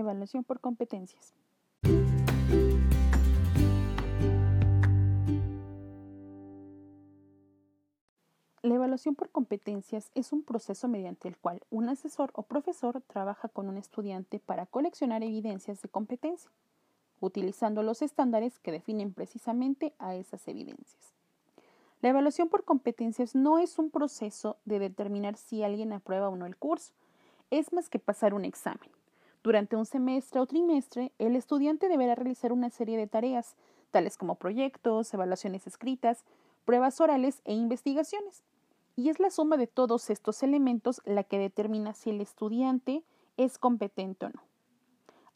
Evaluación por competencias. La evaluación por competencias es un proceso mediante el cual un asesor o profesor trabaja con un estudiante para coleccionar evidencias de competencia, utilizando los estándares que definen precisamente a esas evidencias. La evaluación por competencias no es un proceso de determinar si alguien aprueba o no el curso, es más que pasar un examen. Durante un semestre o trimestre, el estudiante deberá realizar una serie de tareas, tales como proyectos, evaluaciones escritas, pruebas orales e investigaciones. Y es la suma de todos estos elementos la que determina si el estudiante es competente o no.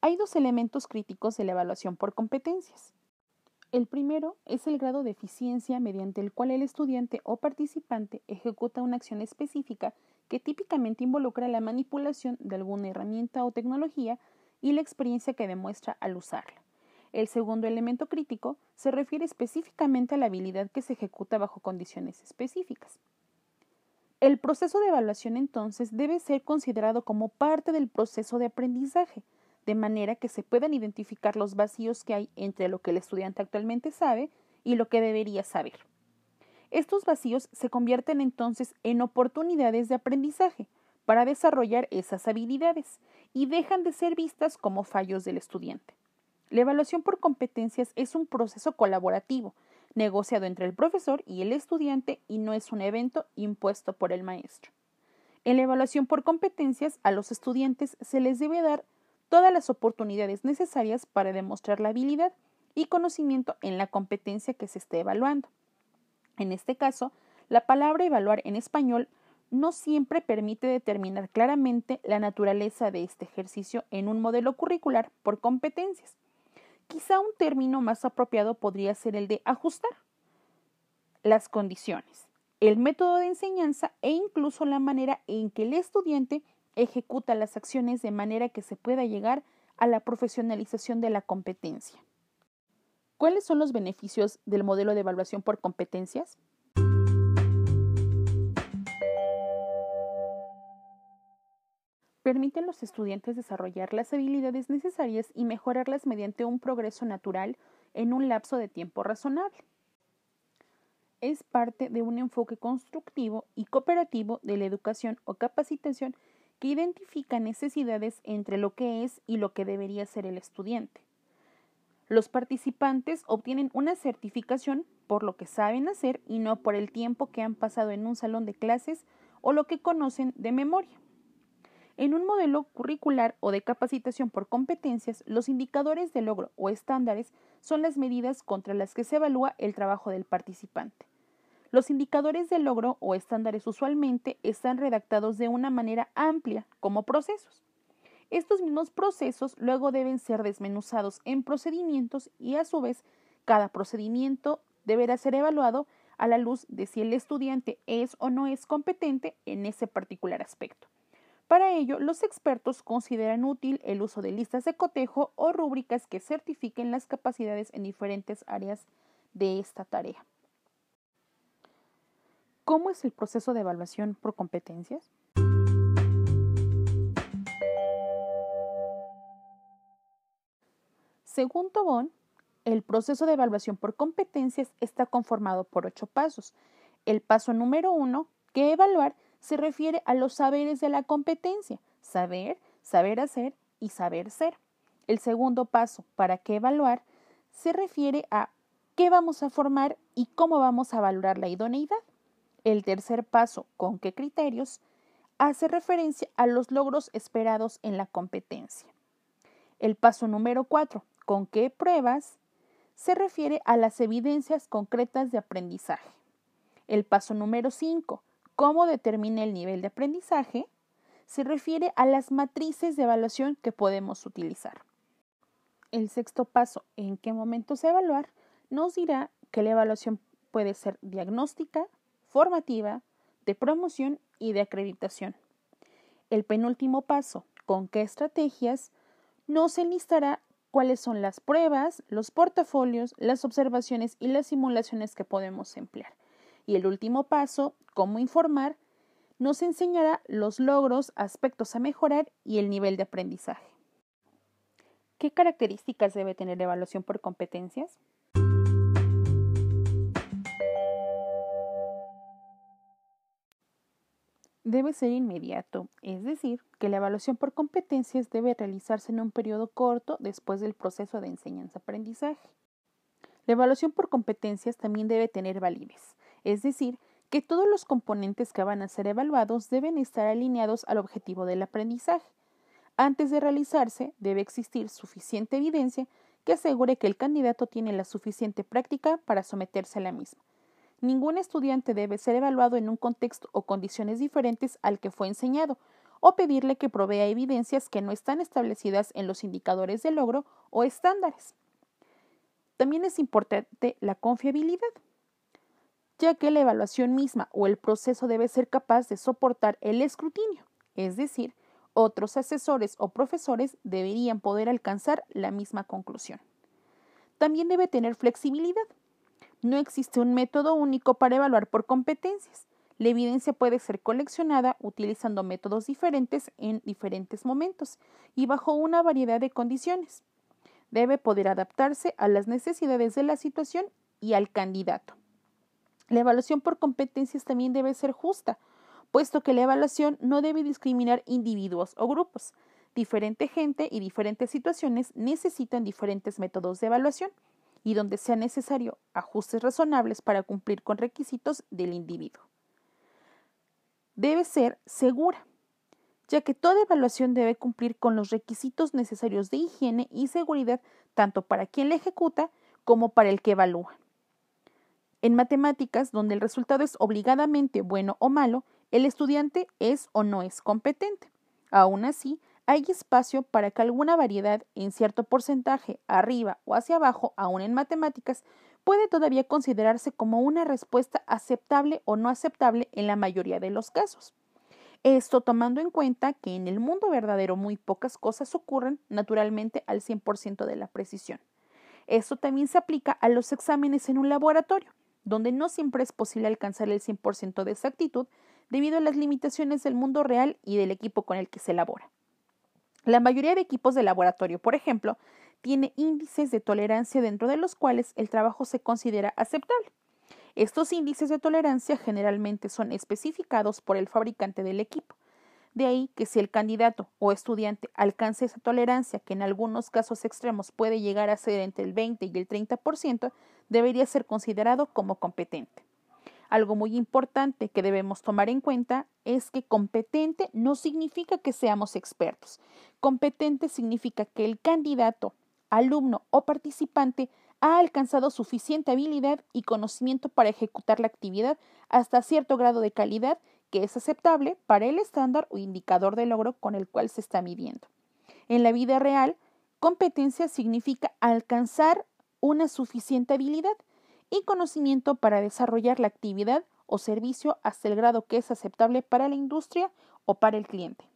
Hay dos elementos críticos de la evaluación por competencias. El primero es el grado de eficiencia mediante el cual el estudiante o participante ejecuta una acción específica que típicamente involucra la manipulación de alguna herramienta o tecnología y la experiencia que demuestra al usarla. El segundo elemento crítico se refiere específicamente a la habilidad que se ejecuta bajo condiciones específicas. El proceso de evaluación entonces debe ser considerado como parte del proceso de aprendizaje, de manera que se puedan identificar los vacíos que hay entre lo que el estudiante actualmente sabe y lo que debería saber. Estos vacíos se convierten entonces en oportunidades de aprendizaje para desarrollar esas habilidades y dejan de ser vistas como fallos del estudiante. La evaluación por competencias es un proceso colaborativo, negociado entre el profesor y el estudiante y no es un evento impuesto por el maestro. En la evaluación por competencias, a los estudiantes se les debe dar todas las oportunidades necesarias para demostrar la habilidad y conocimiento en la competencia que se esté evaluando. En este caso, la palabra evaluar en español no siempre permite determinar claramente la naturaleza de este ejercicio en un modelo curricular por competencias. Quizá un término más apropiado podría ser el de ajustar las condiciones, el método de enseñanza e incluso la manera en que el estudiante ejecuta las acciones de manera que se pueda llegar a la profesionalización de la competencia. ¿Cuáles son los beneficios del modelo de evaluación por competencias? Permite a los estudiantes desarrollar las habilidades necesarias y mejorarlas mediante un progreso natural en un lapso de tiempo razonable. Es parte de un enfoque constructivo y cooperativo de la educación o capacitación que identifica necesidades entre lo que es y lo que debería ser el estudiante. Los participantes obtienen una certificación por lo que saben hacer y no por el tiempo que han pasado en un salón de clases o lo que conocen de memoria. En un modelo curricular o de capacitación por competencias, los indicadores de logro o estándares son las medidas contra las que se evalúa el trabajo del participante. Los indicadores de logro o estándares usualmente están redactados de una manera amplia como procesos. Estos mismos procesos luego deben ser desmenuzados en procedimientos y a su vez cada procedimiento deberá ser evaluado a la luz de si el estudiante es o no es competente en ese particular aspecto. Para ello, los expertos consideran útil el uso de listas de cotejo o rúbricas que certifiquen las capacidades en diferentes áreas de esta tarea. ¿Cómo es el proceso de evaluación por competencias? Según Tobón, el proceso de evaluación por competencias está conformado por ocho pasos. El paso número uno, que evaluar, se refiere a los saberes de la competencia, saber, saber hacer y saber ser. El segundo paso, para qué evaluar, se refiere a qué vamos a formar y cómo vamos a valorar la idoneidad. El tercer paso, con qué criterios, hace referencia a los logros esperados en la competencia. El paso número cuatro, con qué pruebas se refiere a las evidencias concretas de aprendizaje. El paso número 5, cómo determina el nivel de aprendizaje, se refiere a las matrices de evaluación que podemos utilizar. El sexto paso, en qué momentos evaluar, nos dirá que la evaluación puede ser diagnóstica, formativa, de promoción y de acreditación. El penúltimo paso, con qué estrategias, nos enlistará cuáles son las pruebas, los portafolios, las observaciones y las simulaciones que podemos emplear. Y el último paso, cómo informar, nos enseñará los logros, aspectos a mejorar y el nivel de aprendizaje. ¿Qué características debe tener evaluación por competencias? Debe ser inmediato, es decir, que la evaluación por competencias debe realizarse en un periodo corto después del proceso de enseñanza-aprendizaje. La evaluación por competencias también debe tener validez, es decir, que todos los componentes que van a ser evaluados deben estar alineados al objetivo del aprendizaje. Antes de realizarse, debe existir suficiente evidencia que asegure que el candidato tiene la suficiente práctica para someterse a la misma. Ningún estudiante debe ser evaluado en un contexto o condiciones diferentes al que fue enseñado, o pedirle que provea evidencias que no están establecidas en los indicadores de logro o estándares. También es importante la confiabilidad, ya que la evaluación misma o el proceso debe ser capaz de soportar el escrutinio, es decir, otros asesores o profesores deberían poder alcanzar la misma conclusión. También debe tener flexibilidad. No existe un método único para evaluar por competencias. La evidencia puede ser coleccionada utilizando métodos diferentes en diferentes momentos y bajo una variedad de condiciones. Debe poder adaptarse a las necesidades de la situación y al candidato. La evaluación por competencias también debe ser justa, puesto que la evaluación no debe discriminar individuos o grupos. Diferente gente y diferentes situaciones necesitan diferentes métodos de evaluación y donde sea necesario ajustes razonables para cumplir con requisitos del individuo. Debe ser segura, ya que toda evaluación debe cumplir con los requisitos necesarios de higiene y seguridad tanto para quien la ejecuta como para el que evalúa. En matemáticas, donde el resultado es obligadamente bueno o malo, el estudiante es o no es competente. Aún así, hay espacio para que alguna variedad en cierto porcentaje, arriba o hacia abajo, aún en matemáticas, puede todavía considerarse como una respuesta aceptable o no aceptable en la mayoría de los casos. Esto tomando en cuenta que en el mundo verdadero muy pocas cosas ocurren naturalmente al 100% de la precisión. Esto también se aplica a los exámenes en un laboratorio, donde no siempre es posible alcanzar el 100% de exactitud, debido a las limitaciones del mundo real y del equipo con el que se elabora. La mayoría de equipos de laboratorio, por ejemplo, tiene índices de tolerancia dentro de los cuales el trabajo se considera aceptable. Estos índices de tolerancia generalmente son especificados por el fabricante del equipo. De ahí que si el candidato o estudiante alcanza esa tolerancia, que en algunos casos extremos puede llegar a ser entre el 20 y el 30%, debería ser considerado como competente. Algo muy importante que debemos tomar en cuenta es que competente no significa que seamos expertos. Competente significa que el candidato, alumno o participante ha alcanzado suficiente habilidad y conocimiento para ejecutar la actividad hasta cierto grado de calidad que es aceptable para el estándar o indicador de logro con el cual se está midiendo. En la vida real, competencia significa alcanzar una suficiente habilidad y conocimiento para desarrollar la actividad o servicio hasta el grado que es aceptable para la industria o para el cliente.